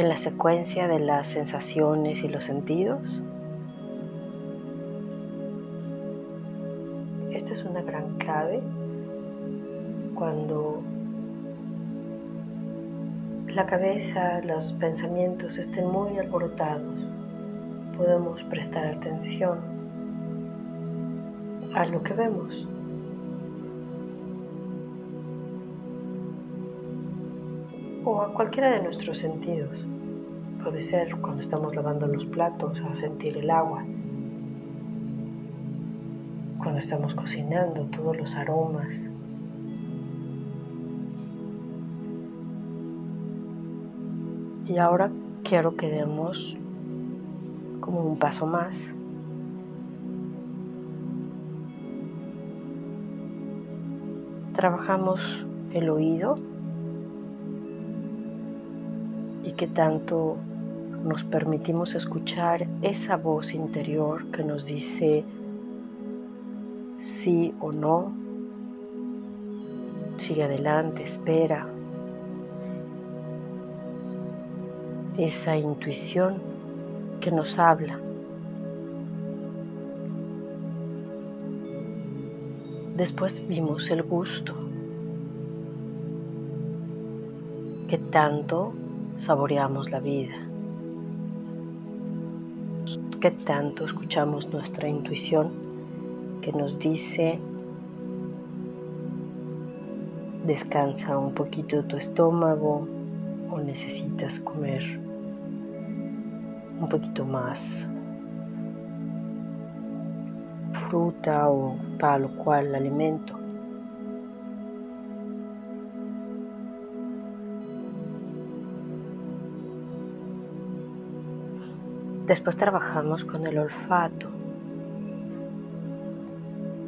en la secuencia de las sensaciones y los sentidos. Esta es una gran clave cuando la cabeza, los pensamientos estén muy alborotados, podemos prestar atención a lo que vemos. O a cualquiera de nuestros sentidos. Puede ser cuando estamos lavando los platos a sentir el agua, cuando estamos cocinando todos los aromas. Y ahora quiero que demos como un paso más. Trabajamos el oído que tanto nos permitimos escuchar esa voz interior que nos dice sí o no, sigue adelante, espera. Esa intuición que nos habla. Después vimos el gusto, que tanto saboreamos la vida. ¿Qué tanto escuchamos nuestra intuición que nos dice descansa un poquito tu estómago o necesitas comer un poquito más fruta o tal o cual alimento? Después trabajamos con el olfato.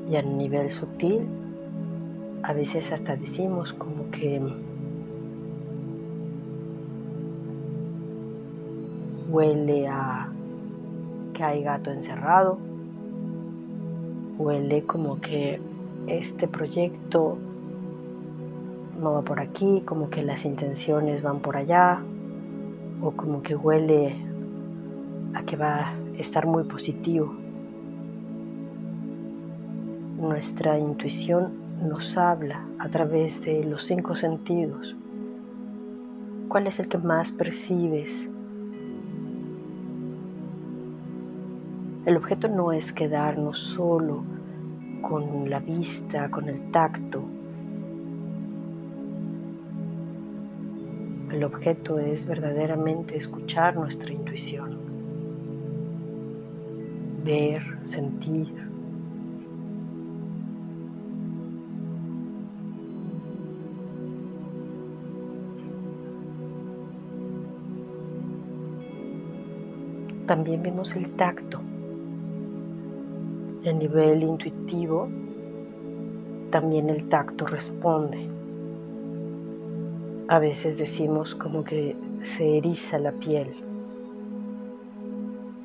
Y a nivel sutil a veces hasta decimos como que huele a que hay gato encerrado, huele como que este proyecto no va por aquí, como que las intenciones van por allá, o como que huele a que va a estar muy positivo. Nuestra intuición nos habla a través de los cinco sentidos. ¿Cuál es el que más percibes? El objeto no es quedarnos solo con la vista, con el tacto. El objeto es verdaderamente escuchar nuestra intuición ver, sentir. También vemos el tacto. A nivel intuitivo, también el tacto responde. A veces decimos como que se eriza la piel,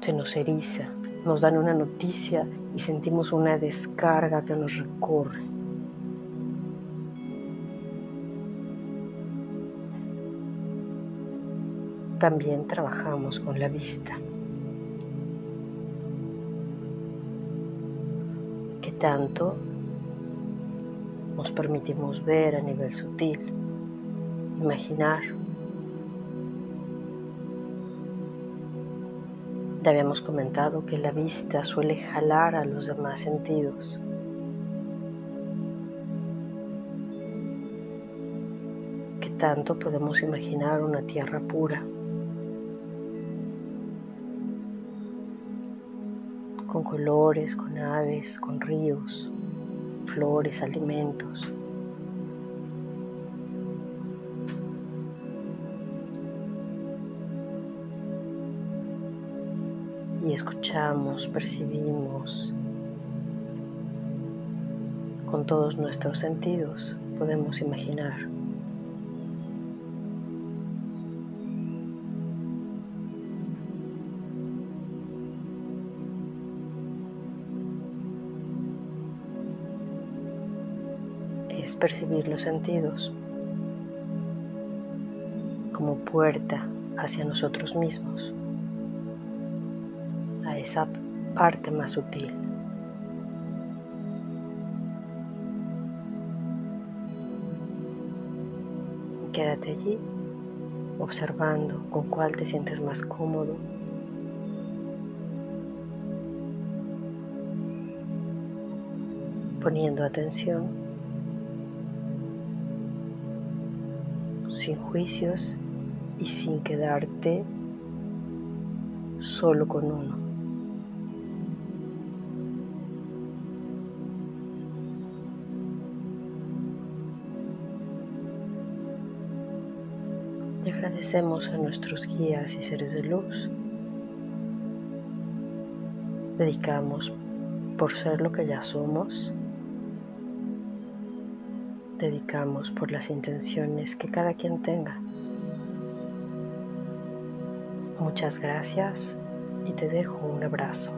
se nos eriza nos dan una noticia y sentimos una descarga que nos recorre. También trabajamos con la vista. ¿Qué tanto nos permitimos ver a nivel sutil? Imaginar habíamos comentado que la vista suele jalar a los demás sentidos. ¿Qué tanto podemos imaginar una tierra pura? Con colores, con aves, con ríos, flores, alimentos. Escuchamos, percibimos con todos nuestros sentidos, podemos imaginar. Es percibir los sentidos como puerta hacia nosotros mismos, a esa parte más sutil. Quédate allí observando con cuál te sientes más cómodo. Poniendo atención, sin juicios y sin quedarte solo con uno. Le agradecemos a nuestros guías y seres de luz. Dedicamos por ser lo que ya somos. Dedicamos por las intenciones que cada quien tenga. Muchas gracias y te dejo un abrazo.